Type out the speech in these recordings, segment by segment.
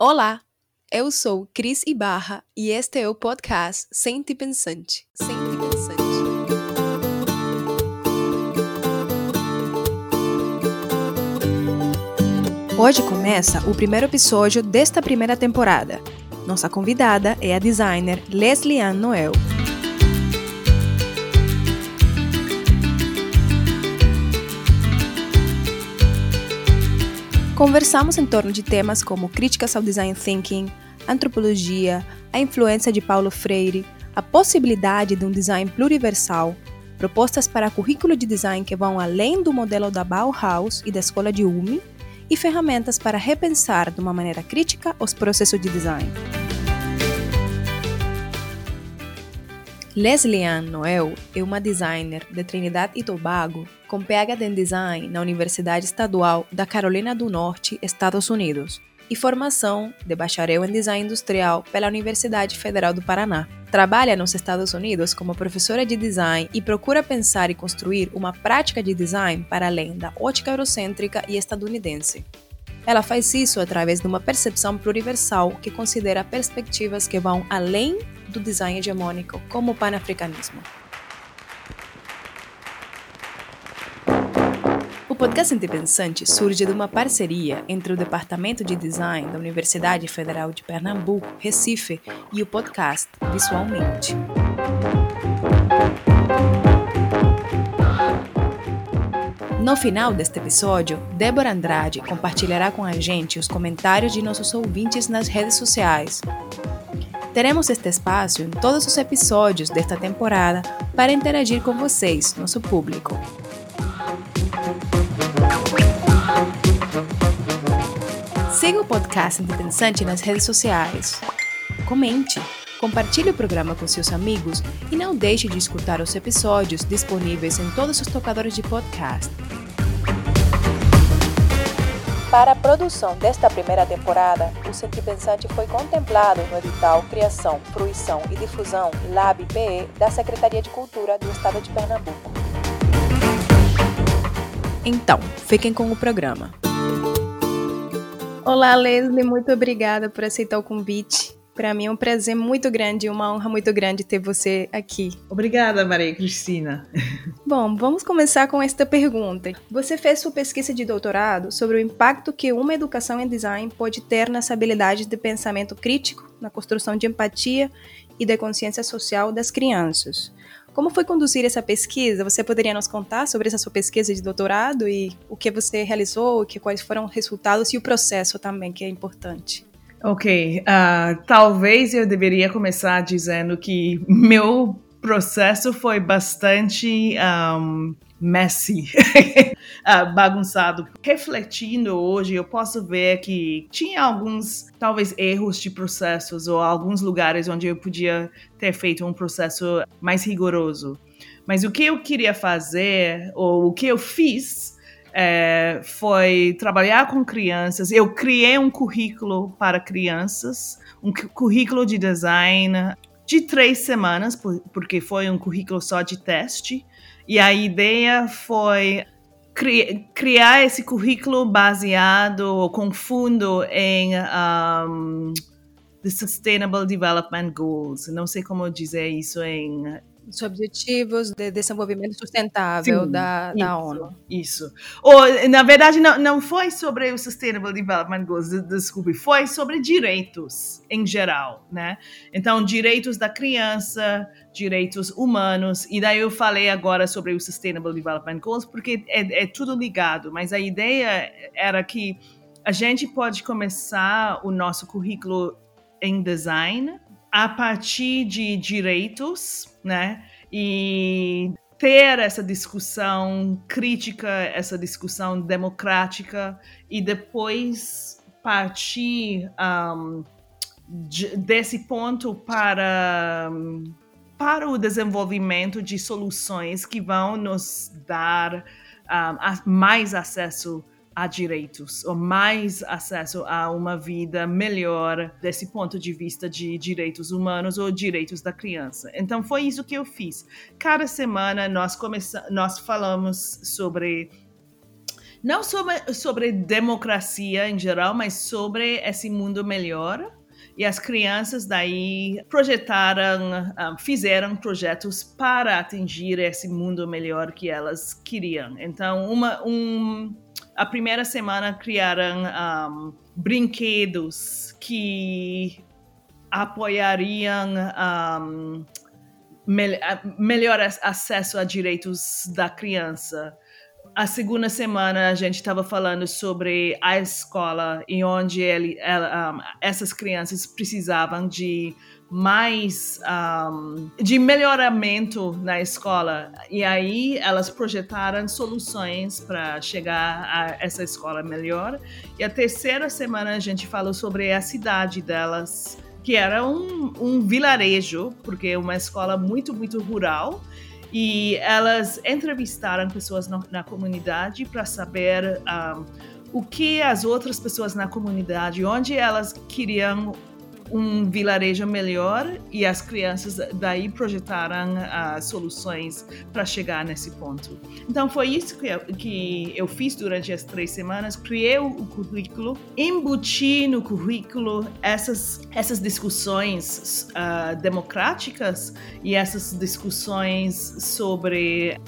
Olá, eu sou Cris Ibarra e este é o podcast Sente Pensante. Sente Pensante. Hoje começa o primeiro episódio desta primeira temporada. Nossa convidada é a designer Leslie Ann Noel. Conversamos em torno de temas como críticas ao design thinking, antropologia, a influência de Paulo Freire, a possibilidade de um design pluriversal, propostas para currículo de design que vão além do modelo da Bauhaus e da escola de Ulm, e ferramentas para repensar de uma maneira crítica os processos de design. Leslie Ann Noel é uma designer de Trinidad e Tobago com PhD em Design na Universidade Estadual da Carolina do Norte, Estados Unidos, e formação de bacharel em Design Industrial pela Universidade Federal do Paraná. Trabalha nos Estados Unidos como professora de design e procura pensar e construir uma prática de design para além da ótica eurocêntrica e estadunidense. Ela faz isso através de uma percepção pluriversal que considera perspectivas que vão além do design hegemônico, como o panafricanismo. O podcast Independente surge de uma parceria entre o Departamento de Design da Universidade Federal de Pernambuco, Recife, e o podcast Visualmente. No final deste episódio, Débora Andrade compartilhará com a gente os comentários de nossos ouvintes nas redes sociais, Teremos este espaço em todos os episódios desta temporada para interagir com vocês, nosso público. Siga o podcast Independente nas redes sociais. Comente, compartilhe o programa com seus amigos e não deixe de escutar os episódios disponíveis em todos os tocadores de podcast. Para a produção desta primeira temporada, o Centro Pensante foi contemplado no edital Criação, Fruição e Difusão LAB-PE da Secretaria de Cultura do Estado de Pernambuco. Então, fiquem com o programa. Olá, Leslie, muito obrigada por aceitar o convite. Para mim é um prazer muito grande e uma honra muito grande ter você aqui. Obrigada, Maria Cristina. Bom, vamos começar com esta pergunta. Você fez sua pesquisa de doutorado sobre o impacto que uma educação em design pode ter nas habilidades de pensamento crítico, na construção de empatia e de consciência social das crianças. Como foi conduzir essa pesquisa? Você poderia nos contar sobre essa sua pesquisa de doutorado e o que você realizou, que quais foram os resultados e o processo também, que é importante? Ok, uh, talvez eu deveria começar dizendo que meu processo foi bastante um, messy, uh, bagunçado. Refletindo hoje, eu posso ver que tinha alguns, talvez, erros de processos ou alguns lugares onde eu podia ter feito um processo mais rigoroso. Mas o que eu queria fazer, ou o que eu fiz, é, foi trabalhar com crianças. Eu criei um currículo para crianças, um currículo de design de três semanas, porque foi um currículo só de teste. E a ideia foi cri criar esse currículo baseado com fundo em um, the Sustainable Development Goals. Não sei como dizer isso em os Objetivos de Desenvolvimento Sustentável Sim, da, isso, da ONU. Isso. Ou, na verdade, não, não foi sobre o Sustainable Development Goals, desculpe, foi sobre direitos em geral, né? Então, direitos da criança, direitos humanos, e daí eu falei agora sobre o Sustainable Development Goals, porque é, é tudo ligado, mas a ideia era que a gente pode começar o nosso currículo em design a partir de direitos, né? E ter essa discussão crítica, essa discussão democrática e depois partir um, de, desse ponto para para o desenvolvimento de soluções que vão nos dar um, mais acesso a direitos, ou mais acesso a uma vida melhor desse ponto de vista de direitos humanos ou direitos da criança. Então foi isso que eu fiz. Cada semana nós começamos, nós falamos sobre não sobre, sobre democracia em geral, mas sobre esse mundo melhor. E as crianças daí projetaram, um, fizeram projetos para atingir esse mundo melhor que elas queriam. Então, uma, um, a primeira semana criaram um, brinquedos que apoiariam um, melhor acesso a direitos da criança. A segunda semana a gente estava falando sobre a escola e onde ele, ela, um, essas crianças precisavam de mais um, de melhoramento na escola. E aí elas projetaram soluções para chegar a essa escola melhor. E a terceira semana a gente falou sobre a cidade delas que era um, um vilarejo porque é uma escola muito muito rural. E elas entrevistaram pessoas na, na comunidade para saber um, o que as outras pessoas na comunidade, onde elas queriam um vilarejo melhor e as crianças daí projetaram uh, soluções para chegar nesse ponto. Então foi isso que eu, que eu fiz durante as três semanas, criei o currículo, embuti no currículo essas, essas discussões uh, democráticas e essas discussões sobre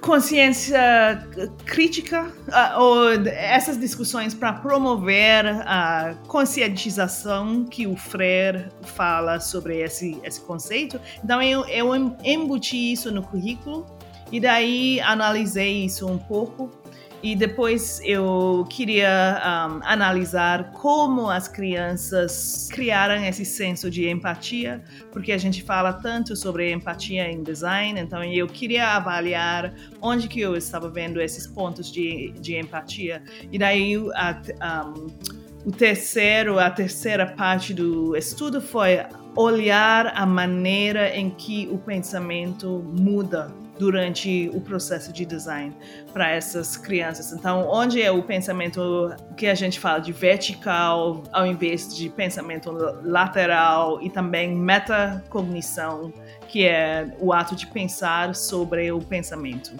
consciência crítica uh, ou essas discussões para promover a conscientização que o Freire fala sobre esse, esse conceito. Então eu, eu embuti isso no currículo e daí analisei isso um pouco e depois eu queria um, analisar como as crianças criaram esse senso de empatia, porque a gente fala tanto sobre empatia em design, então eu queria avaliar onde que eu estava vendo esses pontos de, de empatia. E daí a, um, o terceiro, a terceira parte do estudo foi olhar a maneira em que o pensamento muda durante o processo de design para essas crianças. Então, onde é o pensamento que a gente fala de vertical, ao invés de pensamento lateral e também metacognição, que é o ato de pensar sobre o pensamento.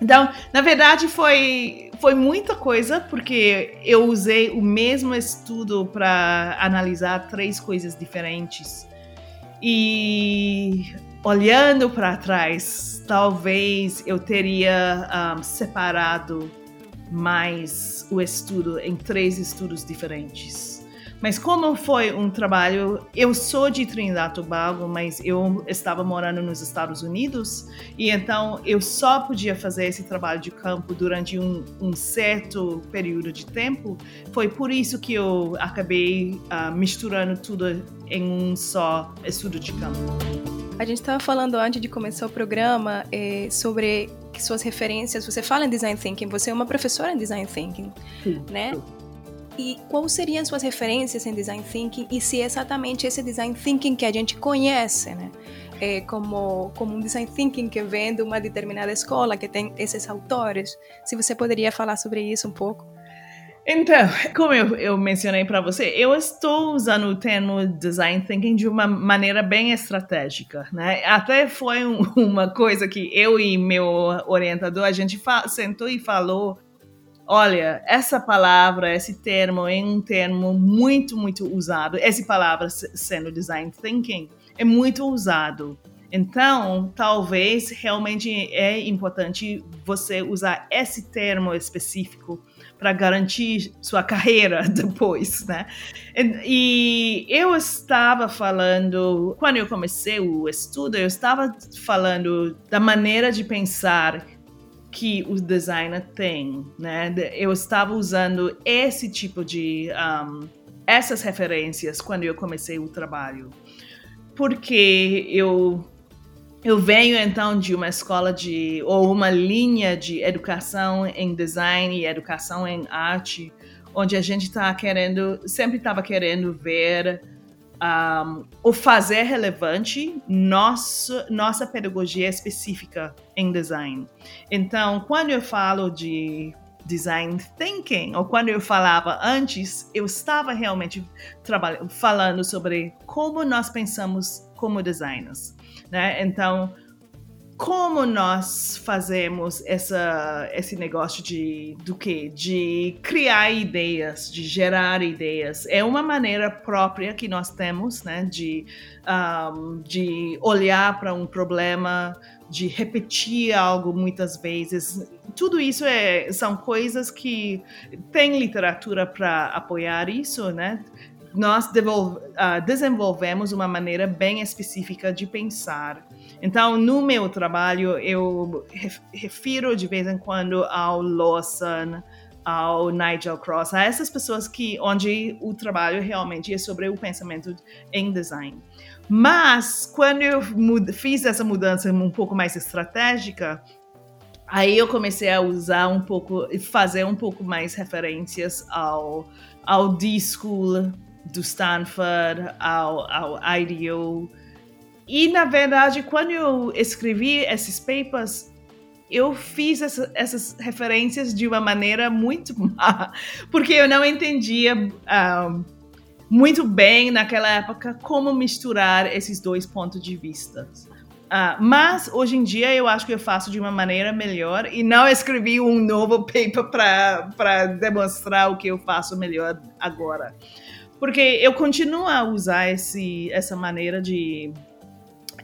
Então, na verdade, foi, foi muita coisa, porque eu usei o mesmo estudo para analisar três coisas diferentes. E olhando para trás, talvez eu teria um, separado mais o estudo em três estudos diferentes. Mas como foi um trabalho, eu sou de Trinidad Tobago, mas eu estava morando nos Estados Unidos e então eu só podia fazer esse trabalho de campo durante um, um certo período de tempo. Foi por isso que eu acabei uh, misturando tudo em um só estudo de campo. A gente estava falando antes de começar o programa é, sobre suas referências. Você fala em design thinking, você é uma professora em design thinking, sim, né? Sim. E quais seriam suas referências em design thinking e se é exatamente esse design thinking que a gente conhece, né? É como, como um design thinking que vem de uma determinada escola, que tem esses autores. Se você poderia falar sobre isso um pouco. Então, como eu, eu mencionei para você, eu estou usando o termo design thinking de uma maneira bem estratégica, né? Até foi um, uma coisa que eu e meu orientador a gente sentou e falou, olha, essa palavra, esse termo é um termo muito, muito usado. Essa palavra sendo design thinking é muito usado. Então, talvez realmente é importante você usar esse termo específico para garantir sua carreira depois, né? E eu estava falando, quando eu comecei o estudo, eu estava falando da maneira de pensar que o designer tem, né? Eu estava usando esse tipo de um, essas referências quando eu comecei o trabalho, porque eu eu venho então de uma escola de ou uma linha de educação em design e educação em arte, onde a gente está querendo, sempre estava querendo ver um, o fazer relevante nossa nossa pedagogia específica em design. Então, quando eu falo de design thinking, ou quando eu falava antes, eu estava realmente falando sobre como nós pensamos como designers né? Então, como nós fazemos essa, esse negócio de do que de criar ideias de gerar ideias. É uma maneira própria que nós temos né de um, de olhar para um problema de repetir algo muitas vezes. Tudo isso é, são coisas que tem literatura para apoiar isso né nós uh, desenvolvemos uma maneira bem específica de pensar então, no meu trabalho, eu refiro de vez em quando ao Lawson, ao Nigel Cross, a essas pessoas que onde o trabalho realmente é sobre o pensamento em design. Mas quando eu fiz essa mudança um pouco mais estratégica, aí eu comecei a usar um pouco, fazer um pouco mais referências ao ao D-School do Stanford, ao, ao IDEO, e, na verdade, quando eu escrevi esses papers, eu fiz essa, essas referências de uma maneira muito má, porque eu não entendia uh, muito bem naquela época como misturar esses dois pontos de vista. Uh, mas hoje em dia eu acho que eu faço de uma maneira melhor e não escrevi um novo paper para demonstrar o que eu faço melhor agora. Porque eu continuo a usar esse, essa maneira de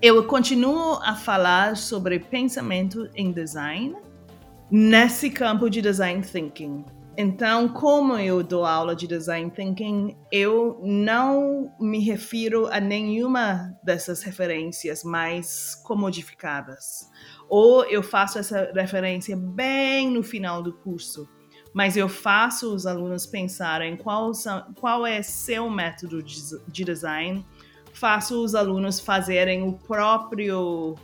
eu continuo a falar sobre pensamento em design nesse campo de design thinking. Então, como eu dou aula de design thinking, eu não me refiro a nenhuma dessas referências mais comodificadas. Ou eu faço essa referência bem no final do curso, mas eu faço os alunos pensarem qual, são, qual é seu método de, de design faço os alunos fazerem o próprio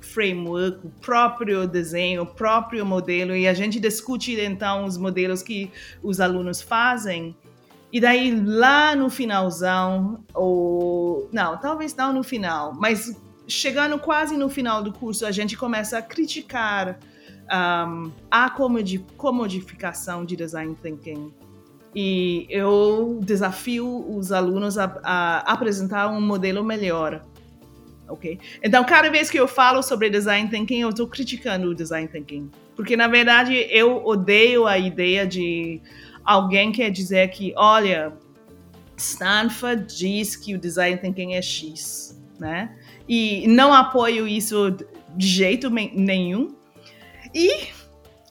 framework, o próprio desenho, o próprio modelo e a gente discute então os modelos que os alunos fazem. E daí lá no finalzão, ou não, talvez não no final, mas chegando quase no final do curso, a gente começa a criticar um, a comodificação de design thinking e eu desafio os alunos a, a apresentar um modelo melhor. Ok? Então, cada vez que eu falo sobre design thinking, eu estou criticando o design thinking. Porque, na verdade, eu odeio a ideia de alguém quer dizer que, olha, Stanford diz que o design thinking é X, né? E não apoio isso de jeito nenhum. E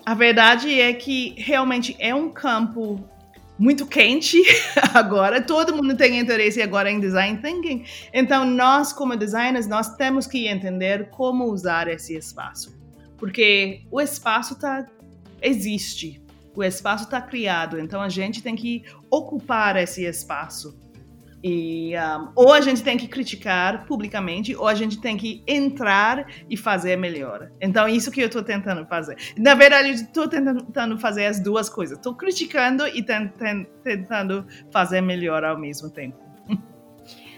a verdade é que realmente é um campo muito quente agora, todo mundo tem interesse agora em design thinking. Então, nós como designers, nós temos que entender como usar esse espaço. Porque o espaço tá existe, o espaço está criado, então a gente tem que ocupar esse espaço. E um, ou a gente tem que criticar publicamente, ou a gente tem que entrar e fazer melhor. Então, isso que eu estou tentando fazer. Na verdade, estou tentando fazer as duas coisas. Estou criticando e tentando fazer melhor ao mesmo tempo.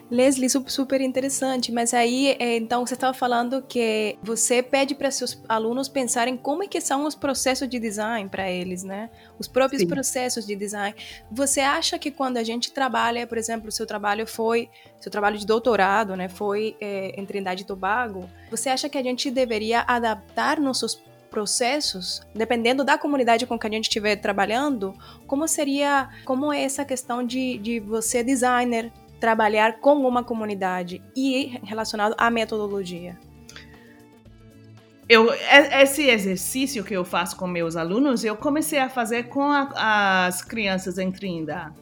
Leslie, super interessante, mas aí, é, então, você estava falando que você pede para seus alunos pensarem como é que são os processos de design para eles, né? Os próprios Sim. processos de design. Você acha que quando a gente trabalha, por exemplo, seu trabalho foi, seu trabalho de doutorado, né, foi é, em Trindade e Tobago, você acha que a gente deveria adaptar nossos processos, dependendo da comunidade com que a gente estiver trabalhando, como seria, como é essa questão de, de você designer trabalhar com uma comunidade e relacionado à metodologia? Eu, esse exercício que eu faço com meus alunos, eu comecei a fazer com a, as crianças em Trindade,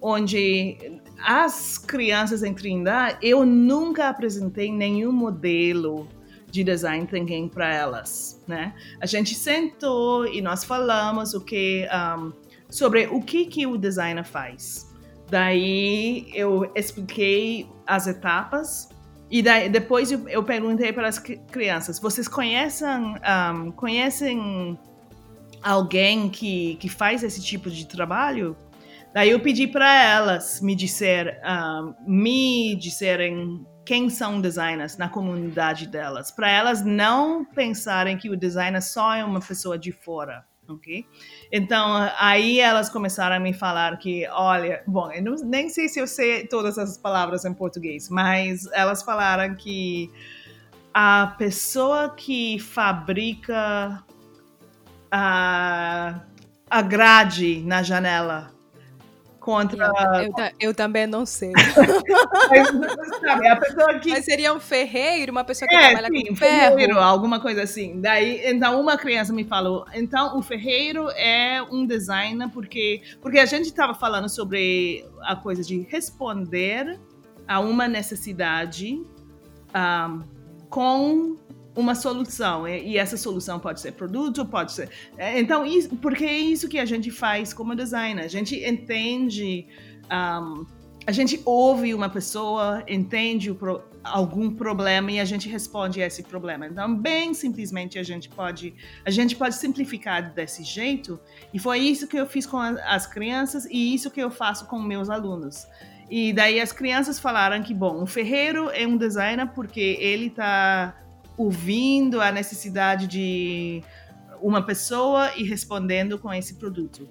onde as crianças em Trindade, eu nunca apresentei nenhum modelo de design thinking para elas, né? A gente sentou e nós falamos o que um, sobre o que que o designer faz. Daí eu expliquei as etapas e daí, depois eu, perguntei para as crianças: vocês conhecem, um, conhecem alguém que, que faz esse tipo de trabalho? Daí eu pedi para elas me um, me disserem quem são designers na comunidade delas, para elas não pensarem que o designer só é uma pessoa de fora ok? Então, aí elas começaram a me falar que, olha, bom, eu não, nem sei se eu sei todas essas palavras em português, mas elas falaram que a pessoa que fabrica a, a grade na janela contra. Eu, eu, também não sei. sabe, a pessoa que... Mas seria um ferreiro, uma pessoa que é, trabalha sim, com ferro. ferreiro, alguma coisa assim. Daí, então, uma criança me falou: então, o ferreiro é um designer, porque, porque a gente estava falando sobre a coisa de responder a uma necessidade um, com uma solução e essa solução pode ser produto, pode ser. É, então, isso, porque é isso que a gente faz como designer. A gente entende, um, a gente ouve uma pessoa, entende pro, algum problema e a gente responde a esse problema. Então, bem simplesmente a gente pode, a gente pode simplificar desse jeito. E foi isso que eu fiz com as crianças e isso que eu faço com meus alunos. E daí as crianças falaram que, bom, o ferreiro é um designer porque ele está ouvindo a necessidade de uma pessoa e respondendo com esse produto.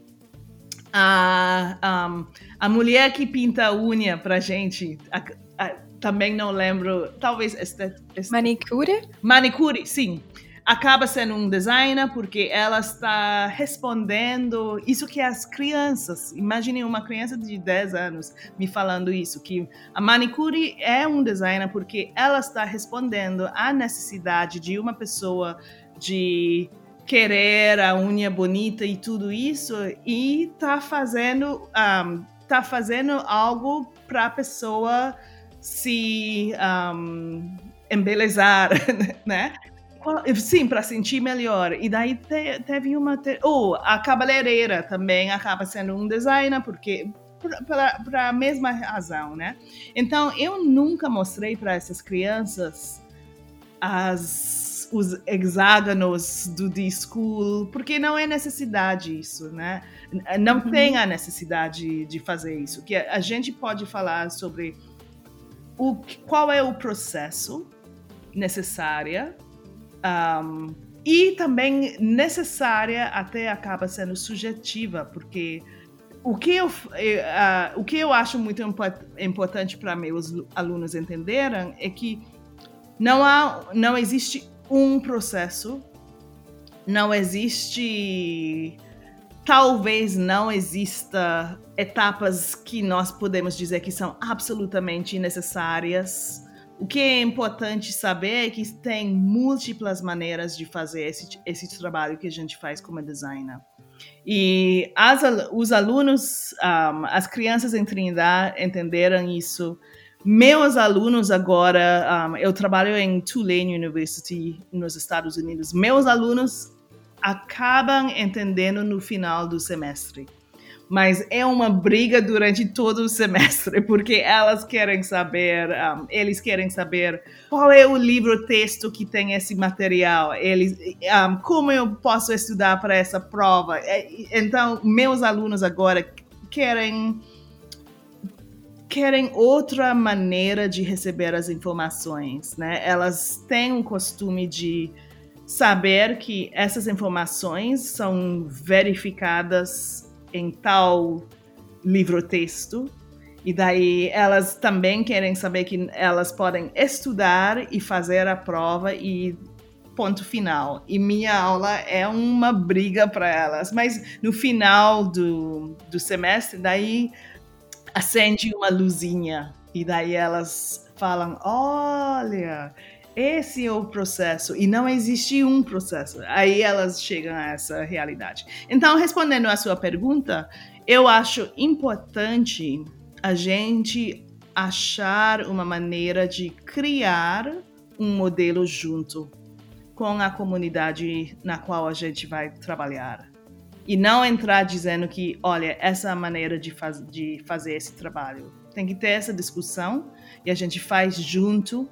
A, um, a mulher que pinta a unha pra gente, a, a, também não lembro, talvez... Este, este, manicure? Manicure, sim acaba sendo um designer porque ela está respondendo isso que as crianças, imaginem uma criança de 10 anos me falando isso, que a manicure é um designer porque ela está respondendo à necessidade de uma pessoa de querer a unha bonita e tudo isso e tá fazendo um, tá fazendo algo para a pessoa se um, embelezar, né? Sim, para sentir melhor. E daí te, teve uma. Te... Oh, a cabeleireira também acaba sendo um designer, porque. Para a mesma razão, né? Então, eu nunca mostrei para essas crianças as, os hexágonos do D-School, porque não é necessidade isso, né? Não uhum. tem a necessidade de fazer isso. Que a gente pode falar sobre o, qual é o processo necessário um, e também necessária até acaba sendo subjetiva, porque o que eu, uh, o que eu acho muito importante para meus alunos entenderem é que não, há, não existe um processo, não existe. Talvez não exista etapas que nós podemos dizer que são absolutamente necessárias o que é importante saber é que tem múltiplas maneiras de fazer esse, esse trabalho que a gente faz como designer. E as, os alunos, um, as crianças em Trindade entenderam isso. Meus alunos agora, um, eu trabalho em Tulane University nos Estados Unidos. Meus alunos acabam entendendo no final do semestre mas é uma briga durante todo o semestre, porque elas querem saber, um, eles querem saber qual é o livro texto que tem esse material, eles, um, como eu posso estudar para essa prova. É, então, meus alunos agora querem querem outra maneira de receber as informações, né? Elas têm um costume de saber que essas informações são verificadas em tal livro-texto. E daí elas também querem saber que elas podem estudar e fazer a prova e ponto final. E minha aula é uma briga para elas. Mas no final do, do semestre, daí acende uma luzinha. E daí elas falam: olha, esse é o processo e não existe um processo. Aí elas chegam a essa realidade. Então, respondendo à sua pergunta, eu acho importante a gente achar uma maneira de criar um modelo junto com a comunidade na qual a gente vai trabalhar. E não entrar dizendo que, olha, essa é a maneira de, faz, de fazer esse trabalho. Tem que ter essa discussão e a gente faz junto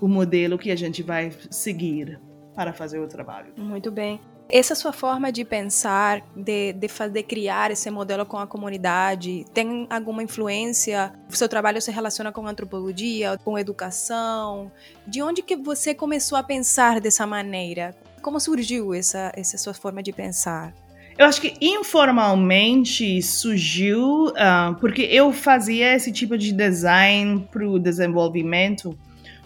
o modelo que a gente vai seguir para fazer o trabalho. Muito bem. Essa sua forma de pensar, de, de fazer, criar esse modelo com a comunidade, tem alguma influência? O seu trabalho se relaciona com antropologia, com educação? De onde que você começou a pensar dessa maneira? Como surgiu essa, essa sua forma de pensar? Eu acho que informalmente surgiu uh, porque eu fazia esse tipo de design para o desenvolvimento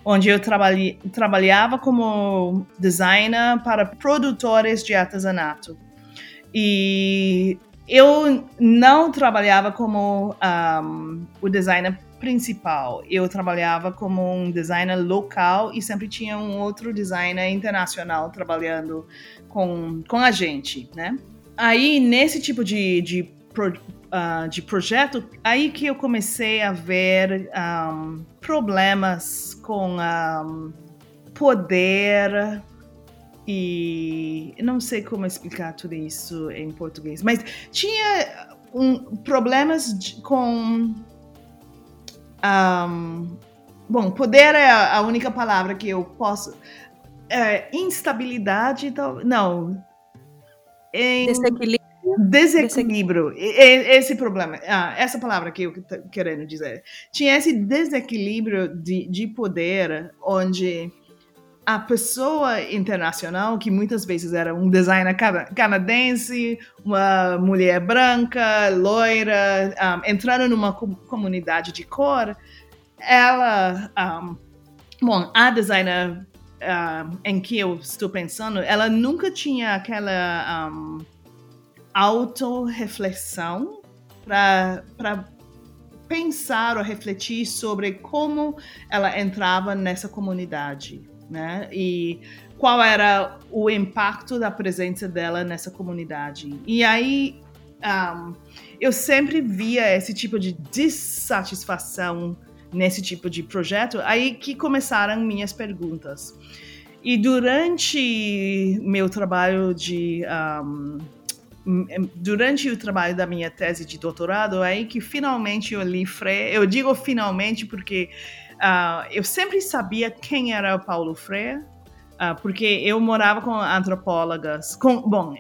onde eu trabalhei, trabalhava como designer para produtores de artesanato. E eu não trabalhava como um, o designer principal. Eu trabalhava como um designer local e sempre tinha um outro designer internacional trabalhando com, com a gente, né? Aí, nesse tipo de, de, uh, de projeto, aí que eu comecei a ver um, problemas com um, poder e não sei como explicar tudo isso em português, mas tinha um, problemas de, com um, bom, poder é a única palavra que eu posso. É, instabilidade, não. Em, desequilíbrio. Esse problema, ah, essa palavra que eu estou querendo dizer. Tinha esse desequilíbrio de, de poder onde a pessoa internacional, que muitas vezes era um designer canadense, uma mulher branca, loira, um, entrando numa comunidade de cor, ela, um, bom, a designer um, em que eu estou pensando, ela nunca tinha aquela auto-reflexão para pensar ou refletir sobre como ela entrava nessa comunidade né? E qual era o impacto da presença dela nessa comunidade. E aí um, eu sempre via esse tipo de dissatisfação nesse tipo de projeto, aí que começaram minhas perguntas. E durante meu trabalho de. Um, durante o trabalho da minha tese de doutorado, aí que finalmente eu li Freire. Eu digo finalmente porque Uh, eu sempre sabia quem era o Paulo Freire, uh, porque eu morava com antropólogas, com, bom,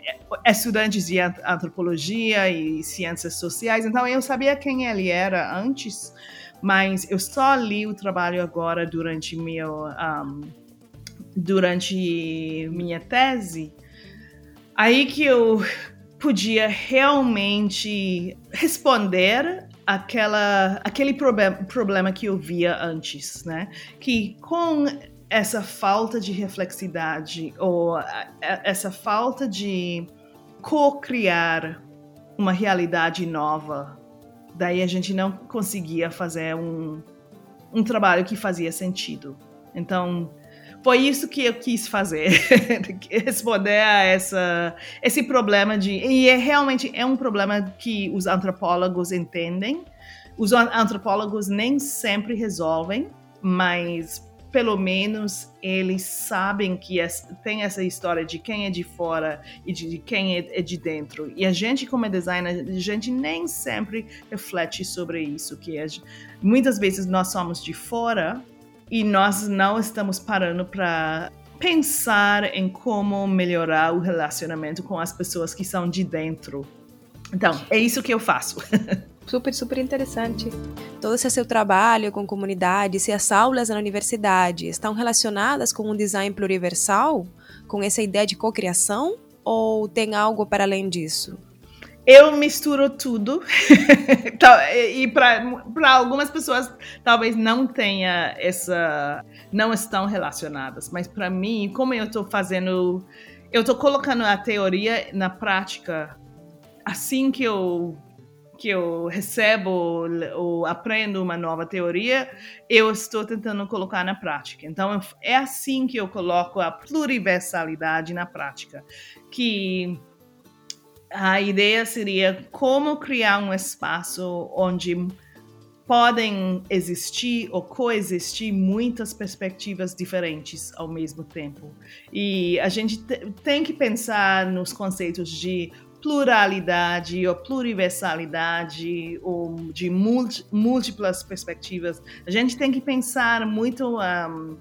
estudantes de antropologia e ciências sociais, então eu sabia quem ele era antes, mas eu só li o trabalho agora durante meu um, durante minha tese. Aí que eu podia realmente responder aquela, aquele problema, problema que eu via antes, né? Que com essa falta de reflexidade ou essa falta de co-criar uma realidade nova, daí a gente não conseguia fazer um, um trabalho que fazia sentido. Então, foi isso que eu quis fazer, responder a essa, esse problema de e é realmente é um problema que os antropólogos entendem. Os antropólogos nem sempre resolvem, mas pelo menos eles sabem que tem essa história de quem é de fora e de quem é, é, de dentro. E a gente, como designer, a gente nem sempre reflete sobre isso, que é, muitas vezes nós somos de fora e nós não estamos parando para pensar em como melhorar o relacionamento com as pessoas que são de dentro. Então, é isso que eu faço. super, super interessante. Todo esse seu trabalho com comunidades e as aulas na universidade estão relacionadas com um design pluriversal? Com essa ideia de cocriação? Ou tem algo para além disso? Eu misturo tudo. e para algumas pessoas talvez não tenha essa. não estão relacionadas. Mas para mim, como eu estou fazendo. Eu estou colocando a teoria na prática assim que eu que eu recebo ou aprendo uma nova teoria, eu estou tentando colocar na prática. Então é assim que eu coloco a pluriversalidade na prática, que a ideia seria como criar um espaço onde podem existir ou coexistir muitas perspectivas diferentes ao mesmo tempo. E a gente tem que pensar nos conceitos de pluralidade ou pluriversalidade ou de múltiplas perspectivas. A gente tem que pensar muito um,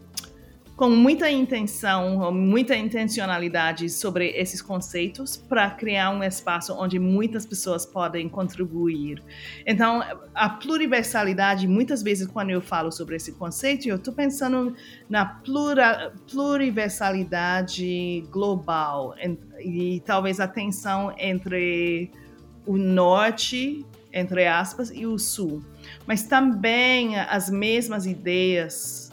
com muita intenção, muita intencionalidade sobre esses conceitos para criar um espaço onde muitas pessoas podem contribuir. Então, a pluriversalidade, muitas vezes quando eu falo sobre esse conceito, eu estou pensando na plura, pluriversalidade global e, e talvez a tensão entre o norte entre aspas, e o sul. Mas também as mesmas ideias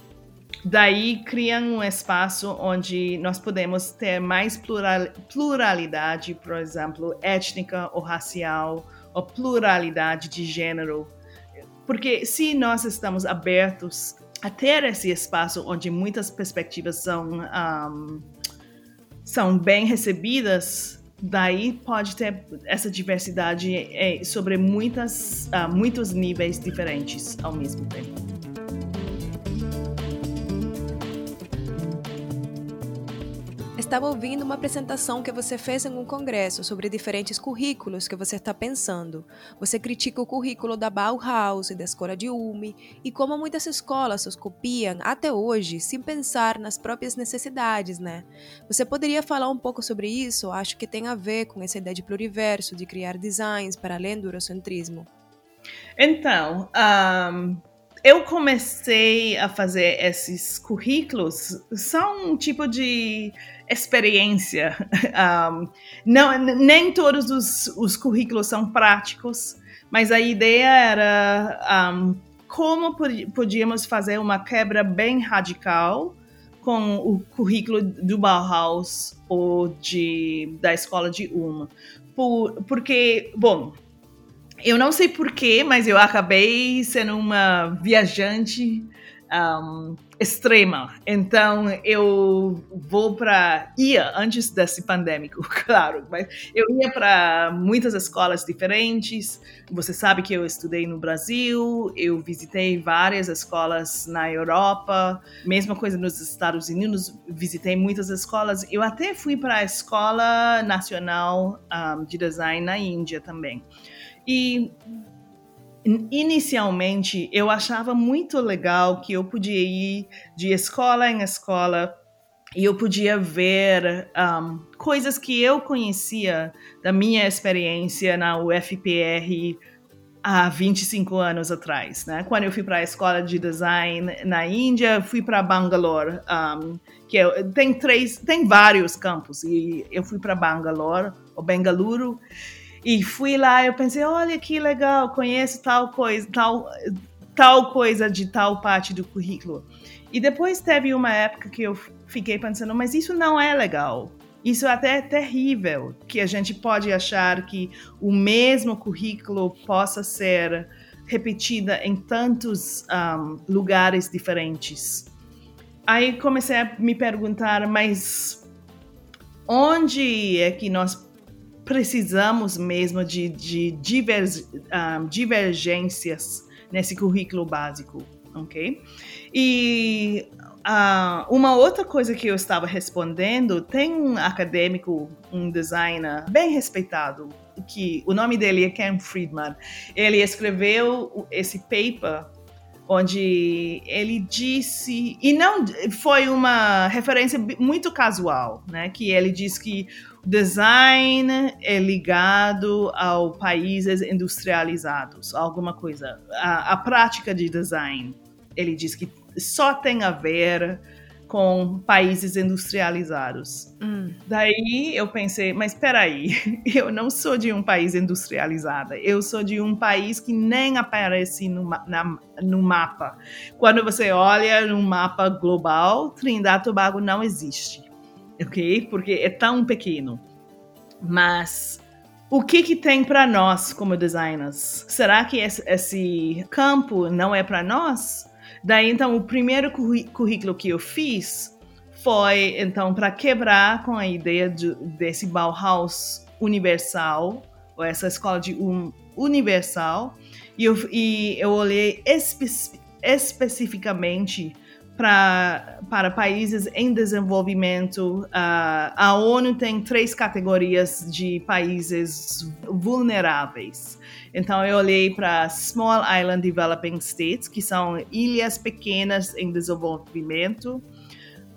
daí criam um espaço onde nós podemos ter mais plural, pluralidade, por exemplo, étnica ou racial, ou pluralidade de gênero. Porque se nós estamos abertos a ter esse espaço onde muitas perspectivas são, um, são bem recebidas, daí pode ter essa diversidade é, sobre muitas, uh, muitos níveis diferentes ao mesmo tempo. Estava ouvindo uma apresentação que você fez em um congresso sobre diferentes currículos que você está pensando. Você critica o currículo da Bauhaus e da escola de Ulm e como muitas escolas os copiam até hoje sem pensar nas próprias necessidades, né? Você poderia falar um pouco sobre isso? Acho que tem a ver com essa ideia de pluriverso, de criar designs para além do eurocentrismo. Então, um eu comecei a fazer esses currículos, são um tipo de experiência. Um, não, nem todos os, os, currículos são práticos, mas a ideia era um, como podíamos fazer uma quebra bem radical com o currículo do Bauhaus ou de, da escola de Ulm. Por, porque, bom, eu não sei porquê, mas eu acabei sendo uma viajante um, extrema. Então eu vou para ia antes desse pandêmico, claro, mas eu ia para muitas escolas diferentes. Você sabe que eu estudei no Brasil, eu visitei várias escolas na Europa, mesma coisa nos Estados Unidos, visitei muitas escolas. Eu até fui para a escola nacional um, de design na Índia também. E inicialmente eu achava muito legal que eu podia ir de escola em escola e eu podia ver um, coisas que eu conhecia da minha experiência na UFPR há 25 anos atrás, né? Quando eu fui para a escola de design na Índia, fui para Bangalore, um, que é, tem três, tem vários campos e eu fui para Bangalore, ou Bengaluru, e fui lá, eu pensei, olha que legal, conheço tal coisa, tal, tal coisa de tal parte do currículo. E depois teve uma época que eu fiquei pensando, mas isso não é legal. Isso até é terrível, que a gente pode achar que o mesmo currículo possa ser repetida em tantos um, lugares diferentes. Aí comecei a me perguntar, mas onde é que nós precisamos mesmo de, de diver, um, divergências nesse currículo básico, ok? E uh, uma outra coisa que eu estava respondendo, tem um acadêmico, um designer bem respeitado, que o nome dele é Ken Friedman. Ele escreveu esse paper onde ele disse e não foi uma referência muito casual, né? Que ele diz que design é ligado ao países industrializados, alguma coisa. A, a, prática de design, ele diz que só tem a ver com países industrializados. Hum. Daí eu pensei, mas espera aí, eu não sou de um país industrializado, eu sou de um país que nem aparece no, na, no mapa. Quando você olha no mapa global, Trindade e Tobago não existe ok? Porque é tão pequeno. Mas o que que tem para nós como designers? Será que esse, esse campo não é para nós? Daí então o primeiro currículo que eu fiz foi então para quebrar com a ideia de, desse Bauhaus universal, ou essa escola de um universal, e eu, e eu olhei espe especificamente pra, para países em desenvolvimento. Uh, a ONU tem três categorias de países vulneráveis. Então, eu olhei para Small Island Developing States, que são ilhas pequenas em desenvolvimento.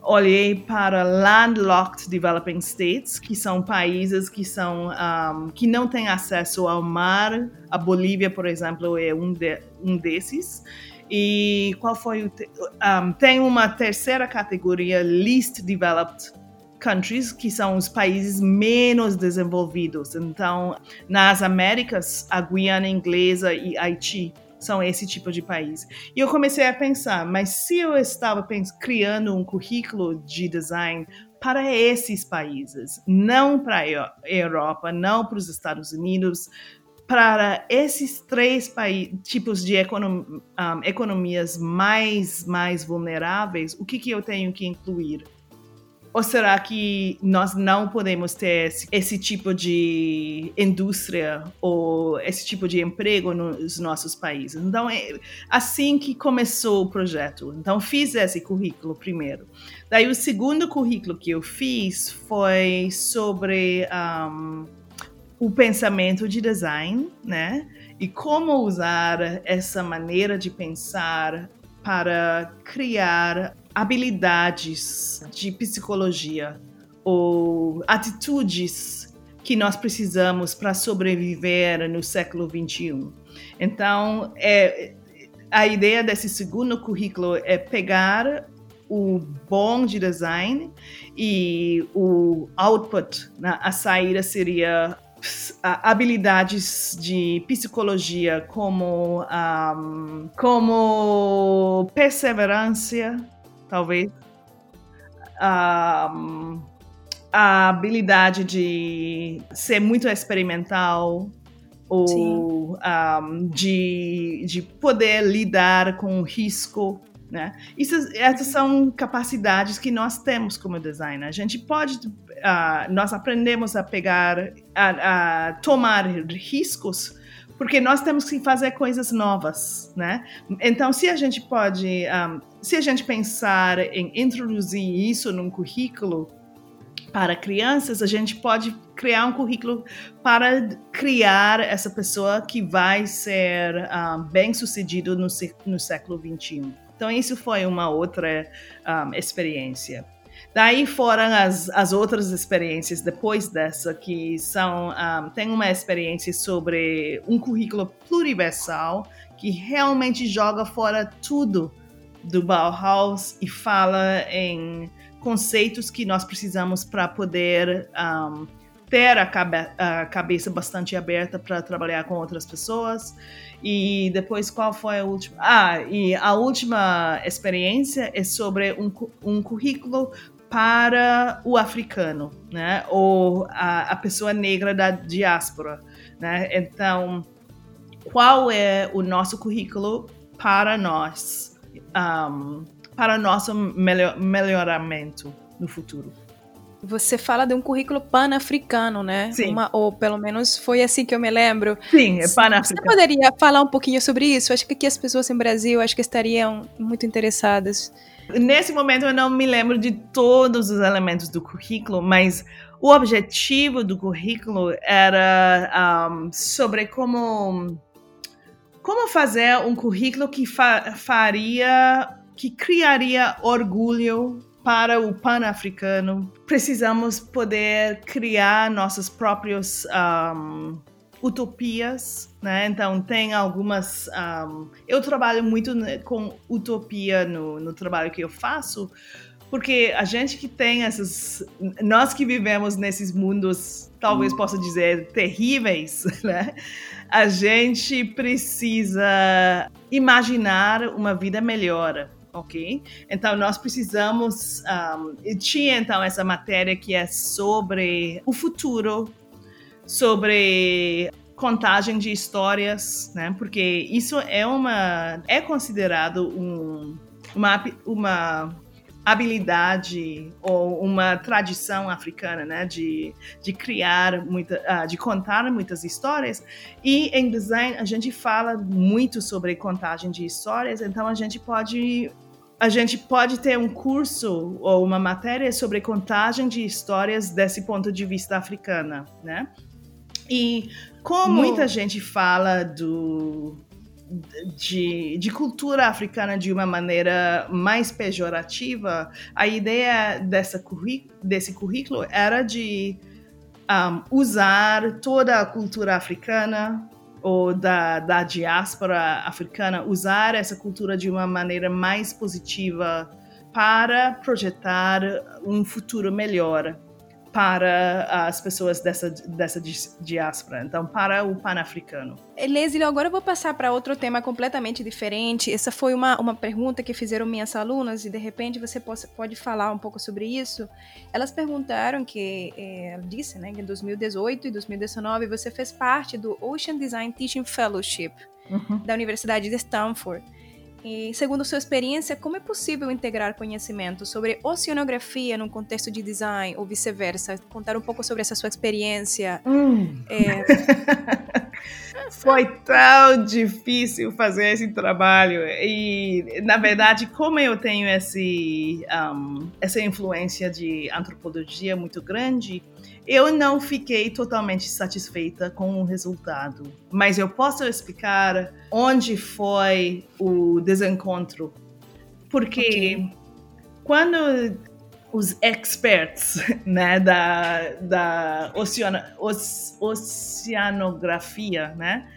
Olhei para Landlocked Developing States, que são países que, são, um, que não têm acesso ao mar. A Bolívia, por exemplo, é um, de, um desses. E qual foi o. Um, tem uma terceira categoria, Least Developed Countries, que são os países menos desenvolvidos. Então, nas Américas, a Guiana Inglesa e Haiti. são esse tipo de país. E eu comecei a pensar, mas se eu estava criando um currículo de design para esses países, não para a Europa, não para os Estados Unidos, para esses três tipos de econom um, economias mais, mais vulneráveis, o que, que eu tenho que incluir? Ou será que nós não podemos ter esse, esse, tipo de indústria ou esse tipo de emprego nos nossos países? Então, é assim que começou o projeto. Então, fiz esse currículo primeiro. Daí, o segundo currículo que eu fiz foi sobre um, o pensamento de design, né? E como usar essa maneira de pensar para criar habilidades de psicologia ou atitudes que nós precisamos para sobreviver no século 21. Então, é, a ideia desse segundo currículo é pegar o bom de design e o output, né? a saída seria habilidades de psicologia como um, como perseverança, talvez. Um, a habilidade de ser muito experimental ou um, de, de poder lidar com o risco né? Isso, essas são capacidades que nós temos como designer. A gente pode, uh, nós aprendemos a pegar, a, a, tomar riscos, porque nós temos que fazer coisas novas, né? Então, se a gente pode, um, ah, se a gente pensar em introduzir isso num currículo para crianças, a gente pode criar um currículo para criar essa pessoa que vai ser um, ah, bem sucedido no, no século 21. Então, isso foi uma outra um, experiência. Daí foram as, as outras experiências depois dessa, que são. Um, tem uma experiência sobre um currículo pluriversal que realmente joga fora tudo do Bauhaus e fala em conceitos que nós precisamos para poder um, ter a, cabe a, cabeça bastante aberta para trabalhar com outras pessoas. E depois, qual foi a última? Ah, e a última experiência é sobre um, um currículo para o africano, né? Ou a, a pessoa negra da diáspora, né? Então, qual é o nosso currículo para nós, um, para nosso melhor, melhoramento no futuro? Você fala de um currículo pan-africano, né? Sim. Uma, ou pelo menos foi assim que eu me lembro. Sim, é pan-africano. Você poderia falar um pouquinho sobre isso? Acho que aqui as pessoas em Brasil acho que estariam muito interessadas. Nesse momento eu não me lembro de todos os elementos do currículo, mas o objetivo do currículo era um, sobre como como fazer um currículo que fa faria que criaria orgulho para o pan-africano, precisamos poder criar nossas próprias um, utopias, né? Então tem algumas. Um, eu trabalho muito com utopia no, no trabalho que eu faço, porque a gente que tem essas, nós que vivemos nesses mundos, talvez possa dizer terríveis, né? A gente precisa imaginar uma vida melhor ok? Então nós precisamos um, tinha então essa matéria que é sobre o futuro, sobre contagem de histórias, né? Porque isso é uma é considerado um, uma uma habilidade ou uma tradição africana, né, de, de criar muita, uh, de contar muitas histórias. E em design a gente fala muito sobre contagem de histórias, então a gente pode a gente pode ter um curso ou uma matéria sobre contagem de histórias desse ponto de vista africana, né? E como muita gente fala do, de, de, cultura africana de uma maneira mais pejorativa, a ideia dessa desse currículo era de um, usar toda a cultura africana ou da, da diáspora africana usar essa cultura de uma maneira mais positiva para projetar um futuro melhor para as pessoas dessa, dessa diáspora, então para o pan-africano. Leslie, agora eu vou passar para outro tema completamente diferente. Essa foi uma, uma pergunta que fizeram minhas alunas e de repente você pode, pode falar um pouco sobre isso. Elas perguntaram que, é, disse, né, que em 2018 e 2019 você fez parte do Ocean Design Teaching Fellowship uhum. da Universidade de Stanford. E, segundo sua experiência, como é possível integrar conhecimento sobre oceanografia num contexto de design ou vice-versa? Contar um pouco sobre essa sua experiência. Hum. É... Foi tão difícil fazer esse trabalho e, na verdade, como eu tenho esse, um, essa influência de antropologia muito grande, eu não fiquei totalmente satisfeita com o resultado, mas eu posso explicar onde foi o desencontro. Porque okay. quando os experts né, da, da oceana, oceanografia, né?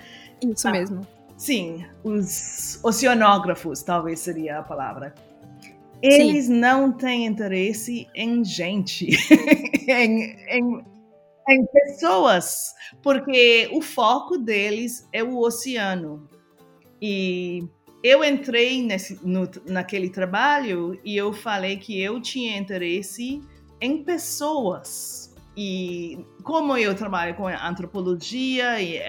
Isso ah, mesmo. Sim, os oceanógrafos, talvez seria a palavra eles Sim. não têm interesse em gente, em, em, em, pessoas, porque o foco deles é o oceano. E eu entrei nesse, no, naquele trabalho e eu falei que eu tinha interesse em pessoas. E como eu trabalho com antropologia e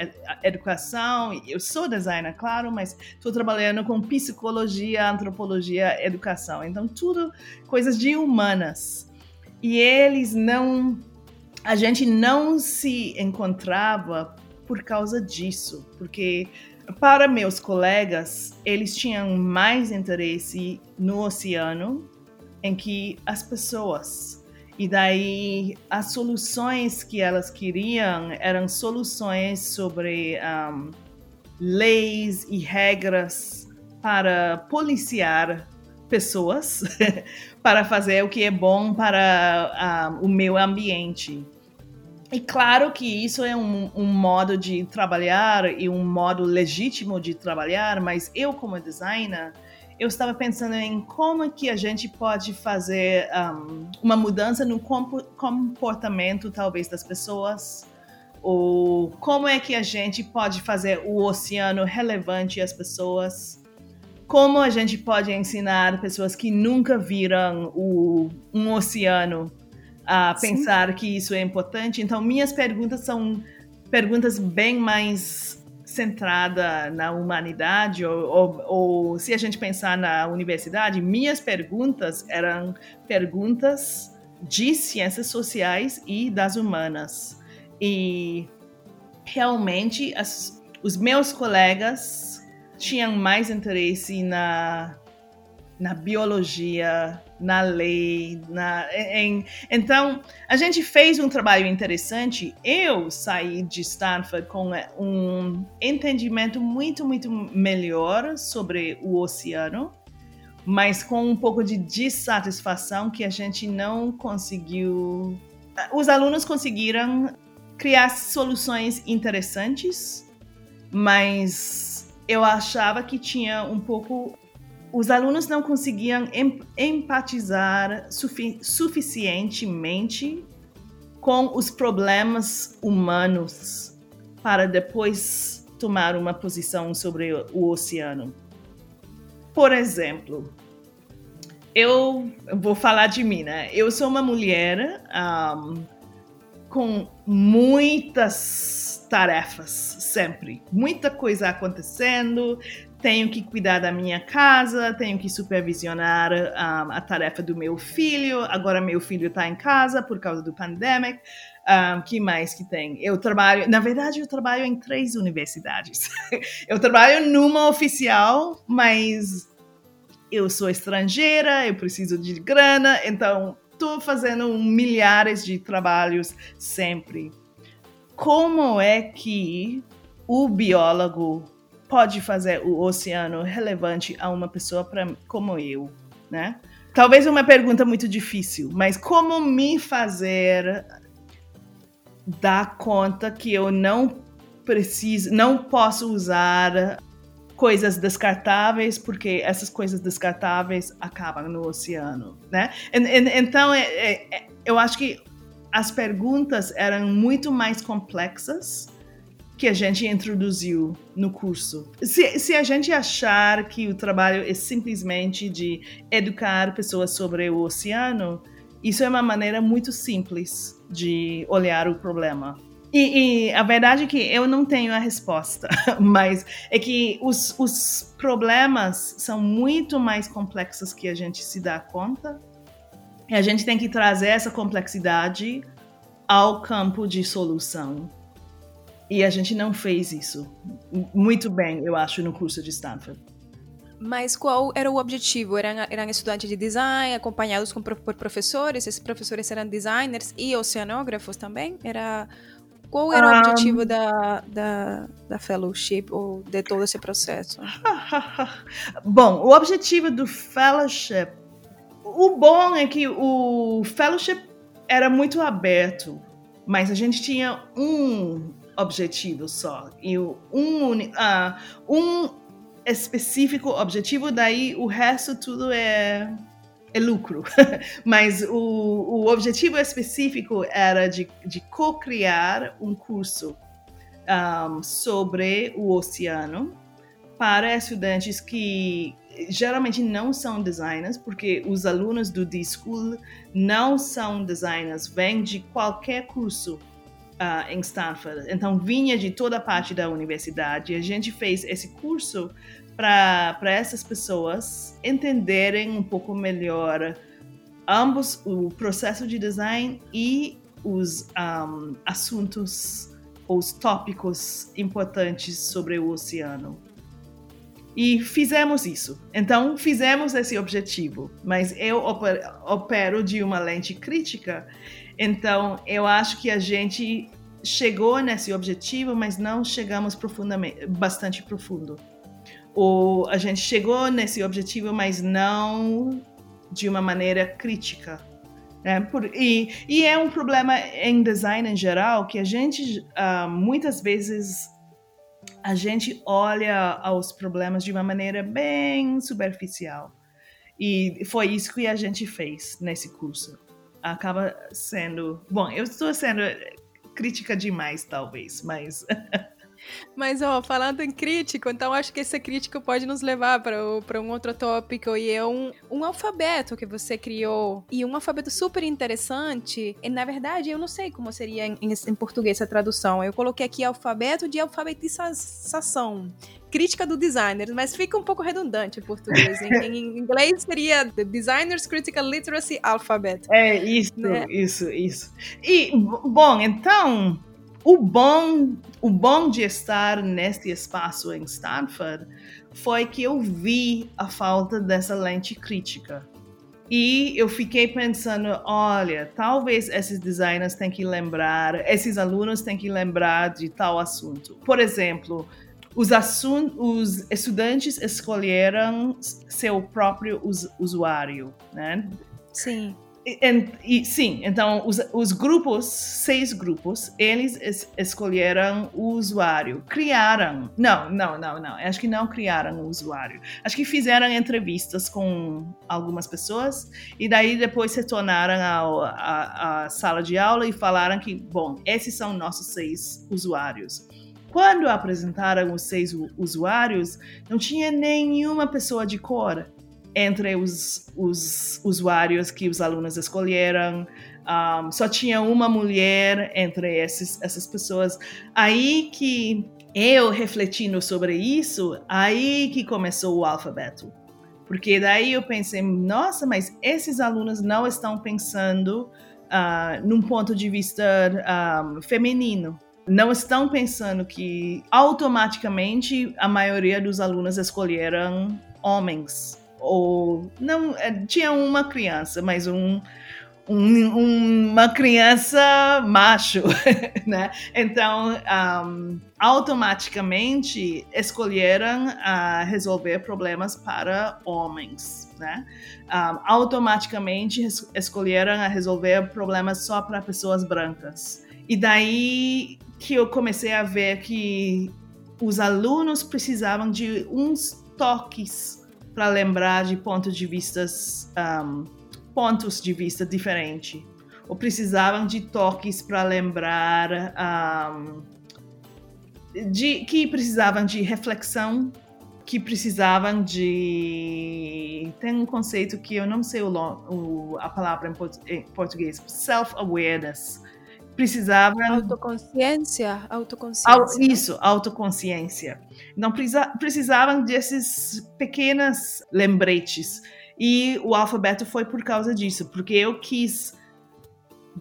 educação, eu sou designer, claro, mas estou trabalhando com psicologia, antropologia, educação. Então, tudo coisas de humanas. E eles não. A gente não se encontrava por causa disso, porque para meus colegas, eles tinham mais interesse no oceano em que as pessoas. E daí as soluções que elas queriam eram soluções sobre um, leis e regras para policiar pessoas, para fazer o que é bom para um, o meio ambiente. E claro que isso é um, um, modo de trabalhar e um modo legítimo de trabalhar, mas eu, como designer, eu estava pensando em como que a gente pode fazer um, uma mudança no comportamento, talvez, das pessoas, ou como é que a gente pode fazer o oceano relevante às pessoas, como a gente pode ensinar pessoas que nunca viram o, um oceano a pensar Sim. que isso é importante. Então, minhas perguntas são perguntas bem mais centrada na humanidade, ou, ou, ou, se a gente pensar na universidade, minhas perguntas eram perguntas de ciências sociais e das humanas. E realmente as, os meus colegas tinham mais interesse na, na biologia, na lei, na, em, então a gente fez um trabalho interessante. Eu saí de Stanford com é, um entendimento muito, muito melhor sobre o oceano, mas com um pouco de dissatisfação que a gente não conseguiu. Os alunos conseguiram criar soluções interessantes, mas eu achava que tinha um pouco os alunos não conseguiam empatizar sufi suficientemente com os problemas humanos para depois tomar uma posição sobre o oceano. Por exemplo, eu vou falar de mim, né? Eu sou uma mulher um, com muitas tarefas sempre, muita coisa acontecendo, tenho que cuidar da minha casa, tenho que supervisionar um, a tarefa do meu filho. Agora meu filho está em casa por causa do pandemic. Um, que mais que tem? Eu trabalho, na verdade, eu trabalho em três universidades. eu trabalho numa oficial, mas eu sou estrangeira, eu preciso de grana, então estou fazendo milhares de trabalhos sempre. Como é que o biólogo pode fazer o oceano relevante a uma pessoa pra, como eu, né? Talvez uma pergunta muito difícil, mas como me fazer dar conta que eu não preciso, não posso usar coisas descartáveis porque essas coisas descartáveis acabam no oceano, né? Então, é, é, é, eu acho que as perguntas eram muito mais complexas que a gente introduziu no curso. Se, se, a gente achar que o trabalho é simplesmente de educar pessoas sobre o oceano, isso é uma maneira muito simples de olhar o problema. E, e, a verdade é que eu não tenho a resposta, mas é que os, os problemas são muito mais complexos que a gente se dá conta. E a gente tem que trazer essa complexidade ao campo de solução. E a gente não fez isso muito bem, eu acho, no curso de Stanford. Mas qual era o objetivo? Eram, eram estudantes de design, acompanhados com, por professores? Esses professores eram designers e oceanógrafos também? Era qual era o objetivo da, da, da fellowship ou de todo esse processo? bom, o objetivo do fellowship, o bom é que o fellowship era muito aberto, mas a gente tinha um objetivo só. E um, uh, um específico objetivo, daí o resto tudo é é lucro, mas o, o objetivo específico era de, de co-criar um curso um, sobre o oceano para estudantes que geralmente não são designers, porque os alunos do D-School não são designers, vêm de qualquer curso uh, em Stanford. Então, vinha de toda parte da universidade. A gente fez esse curso para essas pessoas entenderem um pouco melhor ambos o processo de design e os um, assuntos, os tópicos importantes sobre o oceano. E fizemos isso. Então, fizemos esse objetivo. Mas eu opero de uma lente crítica. Então, eu acho que a gente chegou nesse objetivo, mas não chegamos profundamente, bastante profundo ou a gente chegou nesse objetivo, mas não de uma maneira crítica. Né? Por, e, e, é um problema em design em geral que a gente uh, muitas vezes a gente olha aos problemas de uma maneira bem superficial. E foi isso que a gente fez nesse curso. Acaba sendo. Bom, eu estou sendo crítica demais, talvez, mas. Mas, ó, falando em crítico, então acho que essa crítica pode nos levar para um outro tópico e é um, um alfabeto que você criou. E um alfabeto super interessante. E, na verdade, eu não sei como seria em, em português a tradução. Eu coloquei aqui alfabeto de alfabetização crítica do designer, mas fica um pouco redundante em português. em, em, inglês seria The Designers Critical Literacy Alphabet. É, isso, né? isso, isso. E, bom, então, o bom, o bom de estar neste espaço em Stanford foi que eu vi a falta dessa lente crítica. E eu fiquei pensando, olha, talvez esses designers têm que lembrar, esses alunos têm que lembrar de tal assunto. Por exemplo, os, os estudantes escolheram seu próprio us usuário, né? Sim. E, sim, então os, os, grupos, seis grupos, eles es, escolheram o usuário, criaram, não, não, não, não, acho que não criaram o usuário, acho que fizeram entrevistas com algumas pessoas e daí depois retornaram à sala de aula e falaram que, bom, esses são nossos seis usuários. Quando apresentaram os seis usuários, não tinha nenhuma pessoa de cor entre os, os usuários que os alunos escolheram. Um, só tinha uma mulher entre esses, essas pessoas. Aí que eu refletindo sobre isso, aí que começou o alfabeto. Porque daí eu pensei, nossa, mas esses alunos não estão pensando uh, num ponto de vista um, feminino. Não estão pensando que automaticamente a maioria dos alunos escolheram homens ou não é, tinha uma criança, mas um, um, uma criança macho, né? Então, um, automaticamente escolheram uh, resolver problemas para homens, né? Um, automaticamente escolheram a resolver problemas só para pessoas brancas. E daí que eu comecei a ver que os alunos precisavam de uns toques para lembrar de pontos de vistas um, pontos de vista diferentes. ou precisavam de toques para lembrar um, de que precisavam de reflexão, que precisavam de tem um conceito que eu não sei o, o a palavra em português, self-awareness. Precisavam autoconsciência, autoconsciência. Isso, autoconsciência. Não precisavam desses pequenos lembretes. E o alfabeto foi por causa disso, porque eu quis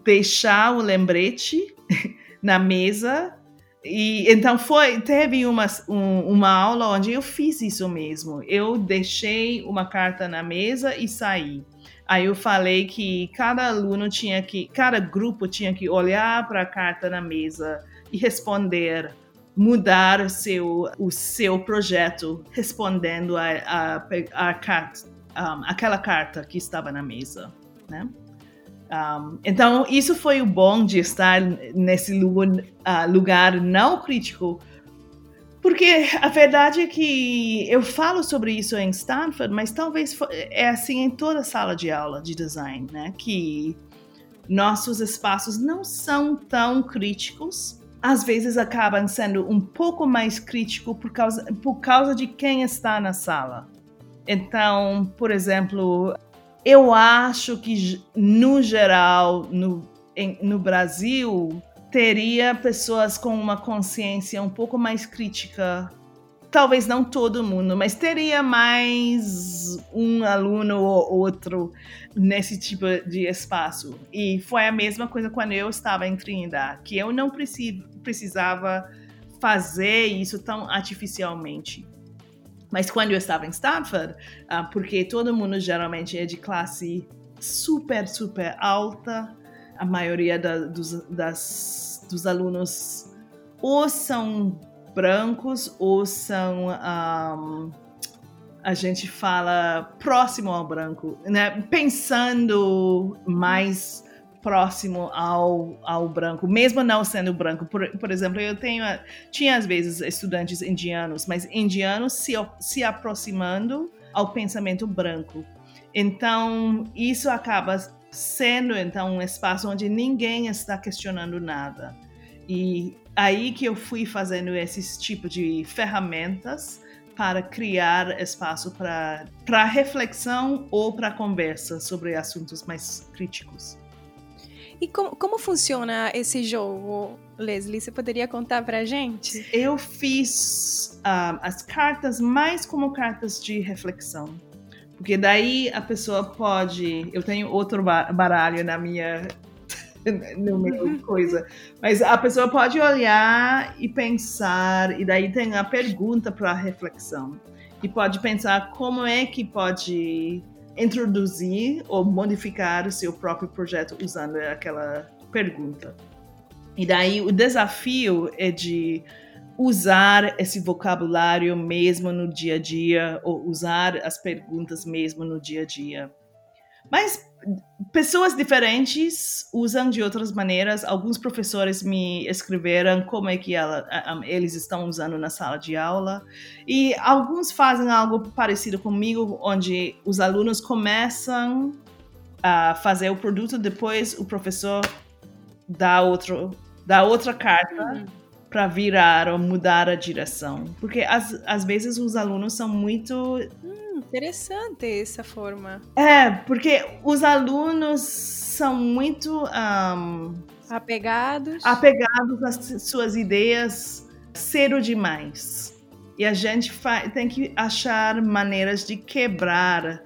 deixar o lembrete na mesa e então foi, teve uma, um, uma aula onde eu fiz isso mesmo. Eu deixei uma carta na mesa e saí. Aí eu falei que cada aluno tinha que, cada grupo tinha que olhar para a carta na mesa e responder, mudar seu, o seu projeto respondendo a, a, a carta, um, aquela carta que estava na mesa, né? Um, então, isso foi o bom de estar nesse lugar, uh, lugar não crítico, porque a verdade é que eu falo sobre isso em Stanford, mas talvez é assim em toda sala de aula de design, né? Que nossos espaços não são tão críticos, às vezes acabam sendo um pouco mais crítico por causa, por causa de quem está na sala. Então, por exemplo, eu acho que, no geral, no, em, no Brasil, teria pessoas com uma consciência um pouco mais crítica. Talvez não todo mundo, mas teria mais um aluno ou outro nesse tipo de espaço. E foi a mesma coisa quando eu estava em Trindade, que eu não precisava fazer isso tão artificialmente. Mas quando eu estava em Stanford, uh, porque todo mundo geralmente é de classe super, super alta, a maioria da, dos, das, dos alunos ou são brancos ou são um, a gente fala próximo ao branco, né? Pensando mais próximo ao, ao branco, mesmo não sendo branco. Por, por exemplo, eu tenho, tinha às vezes estudantes indianos, mas indianos se, se aproximando ao pensamento branco. Então, isso acaba sendo então um espaço onde ninguém está questionando nada. E aí que eu fui fazendo esses tipos de ferramentas para criar espaço para reflexão ou para conversa sobre assuntos mais críticos. E como, como funciona esse jogo, Leslie? Você poderia contar pra gente? Eu fiz uh, as cartas mais como cartas de reflexão. Porque daí a pessoa pode. Eu tenho outro baralho na minha. no meu coisa. Mas a pessoa pode olhar e pensar, e daí tem a pergunta para reflexão. E pode pensar como é que pode introduzir ou modificar o seu próprio projeto usando aquela pergunta. E daí o desafio é de usar esse vocabulário mesmo no dia a dia, ou usar as perguntas mesmo no dia a dia. Mas pessoas diferentes usam de outras maneiras. Alguns professores me escreveram como é que ela, eles estão usando na sala de aula. E alguns fazem algo parecido comigo, onde os alunos começam a fazer o produto, depois o professor dá, outro, dá outra carta. Uhum para virar ou mudar a direção. Porque às, às vezes os alunos são muito. Hum, interessante essa forma. É, porque os alunos são muito. Um, apegados. Apegados às suas ideias cedo demais. E a gente tem que achar maneiras de quebrar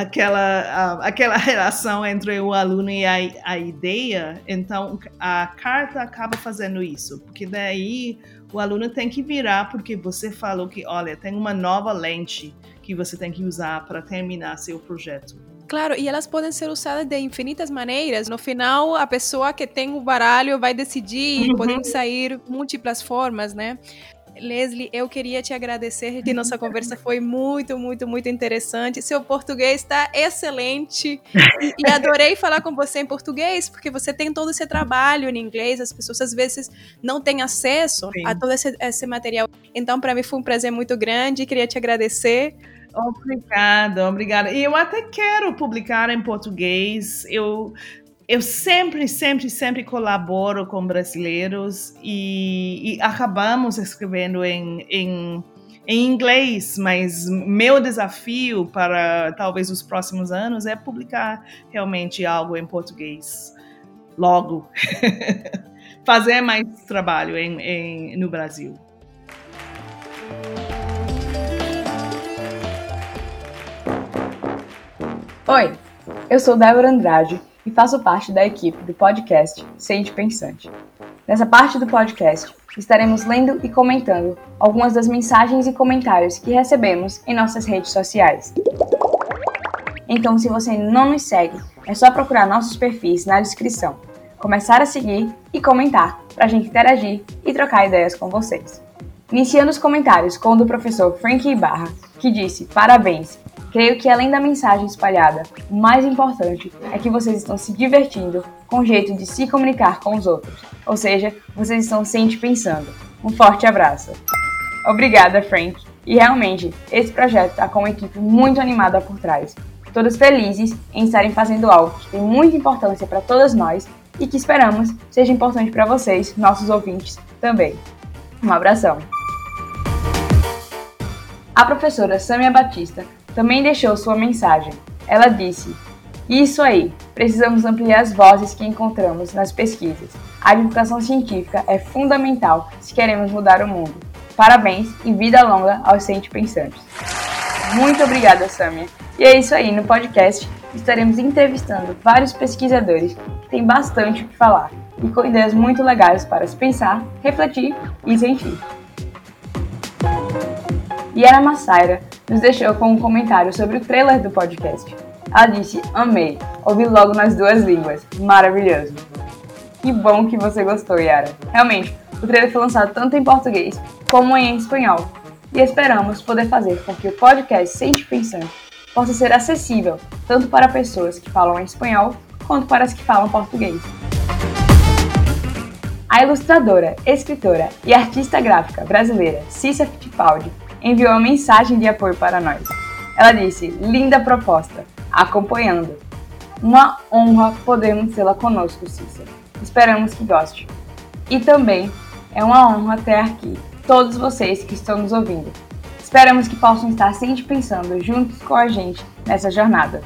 aquela, aquela relação entre o aluno e a, a ideia, então a carta acaba fazendo isso, porque daí o aluno tem que virar porque você falou que, olha, tem uma nova lente que você tem que usar para terminar seu projeto. Claro, e elas podem ser usadas de infinitas maneiras. No final, a pessoa que tem o baralho vai decidir, uhum. podem sair múltiplas formas, né? Leslie, eu queria te agradecer que nossa conversa foi muito, muito, muito interessante. Seu português está excelente e, adorei falar com você em português, porque você tem todo esse trabalho em inglês, as pessoas às vezes não têm acesso Sim. a todo esse, esse material. Então, para mim foi um prazer muito grande, queria te agradecer. Obrigada, obrigada. E eu até quero publicar em português. Eu eu sempre, sempre, sempre colaboro com brasileiros e, e acabamos escrevendo em, em, em, inglês, mas meu desafio para talvez os próximos anos é publicar realmente algo em português logo. Fazer mais trabalho em, em, no Brasil. Oi, eu sou Débora Andrade e faço parte da equipe do podcast Sente Pensante. Nessa parte do podcast, estaremos lendo e comentando algumas das mensagens e comentários que recebemos em nossas redes sociais. Então, se você não nos segue, é só procurar nossos perfis na descrição, começar a seguir e comentar para a gente interagir e trocar ideias com vocês. Iniciando os comentários com o do professor Frank Ibarra, que disse parabéns Creio que além da mensagem espalhada, o mais importante é que vocês estão se divertindo com o jeito de se comunicar com os outros. Ou seja, vocês estão sempre pensando. Um forte abraço. Obrigada, Frank. E realmente, esse projeto está com uma equipe muito animada por trás. Todos felizes em estarem fazendo algo que tem muita importância para todas nós e que esperamos seja importante para vocês, nossos ouvintes, também. Um abração. A professora Samia Batista também deixou sua mensagem. Ela disse: Isso aí, precisamos ampliar as vozes que encontramos nas pesquisas. A divulgação científica é fundamental se queremos mudar o mundo. Parabéns e vida longa aos cientistas pensantes. Muito obrigada, Samia. E é isso aí, no podcast estaremos entrevistando vários pesquisadores que têm bastante o que falar e com ideias muito legais para se pensar, refletir e sentir. Yara Massaira nos deixou com um comentário sobre o trailer do podcast. Ela disse: Amei, ouvi logo nas duas línguas, maravilhoso. Que bom que você gostou, Yara. Realmente, o trailer foi lançado tanto em português como em espanhol, e esperamos poder fazer com que o podcast Sente Pensando possa ser acessível tanto para pessoas que falam espanhol quanto para as que falam português. A ilustradora, escritora e artista gráfica brasileira Cissa Fittipaldi enviou uma mensagem de apoio para nós. Ela disse: Linda proposta, acompanhando. Uma honra podermos tê-la conosco, Cícera. Esperamos que goste. E também é uma honra ter aqui todos vocês que estão nos ouvindo. Esperamos que possam estar sempre pensando juntos com a gente nessa jornada.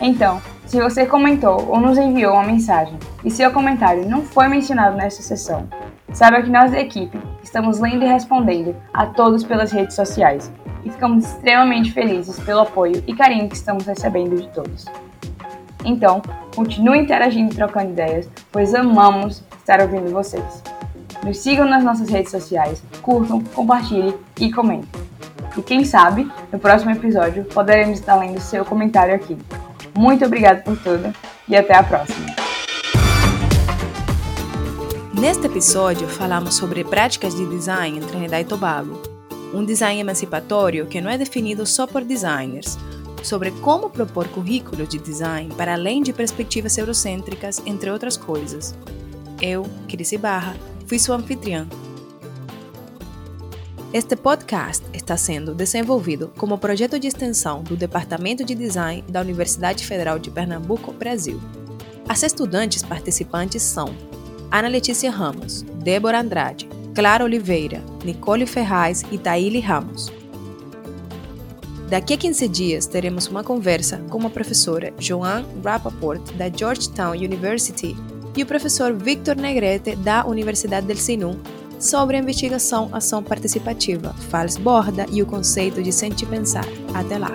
Então, se você comentou ou nos enviou uma mensagem e seu comentário não foi mencionado nessa sessão, saiba que nós da equipe Estamos lendo e respondendo a todos pelas redes sociais e ficamos extremamente felizes pelo apoio e carinho que estamos recebendo de todos. Então, continue interagindo e trocando ideias, pois amamos estar ouvindo vocês. Nos sigam nas nossas redes sociais, curtam, compartilhem e comentem. E quem sabe, no próximo episódio poderemos estar lendo seu comentário aqui. Muito obrigado por tudo e até a próxima! Neste episódio, falamos sobre práticas de design em Trinidad e Tobago, um design emancipatório que não é definido só por designers, sobre como propor currículos de design para além de perspectivas eurocêntricas, entre outras coisas. Eu, Cris Barra, fui sua anfitriã. Este podcast está sendo desenvolvido como projeto de extensão do Departamento de Design da Universidade Federal de Pernambuco, Brasil. As estudantes participantes são Ana Letícia Ramos, Débora Andrade, Clara Oliveira, Nicole Ferraz e Taíli Ramos. Daqui a 15 dias teremos uma conversa com a professora Joan Rappaport, da Georgetown University, e o professor Victor Negrete, da Universidade del Sinú, sobre a investigação Ação Participativa, Fals Borda e o conceito de sentir pensar. Até lá!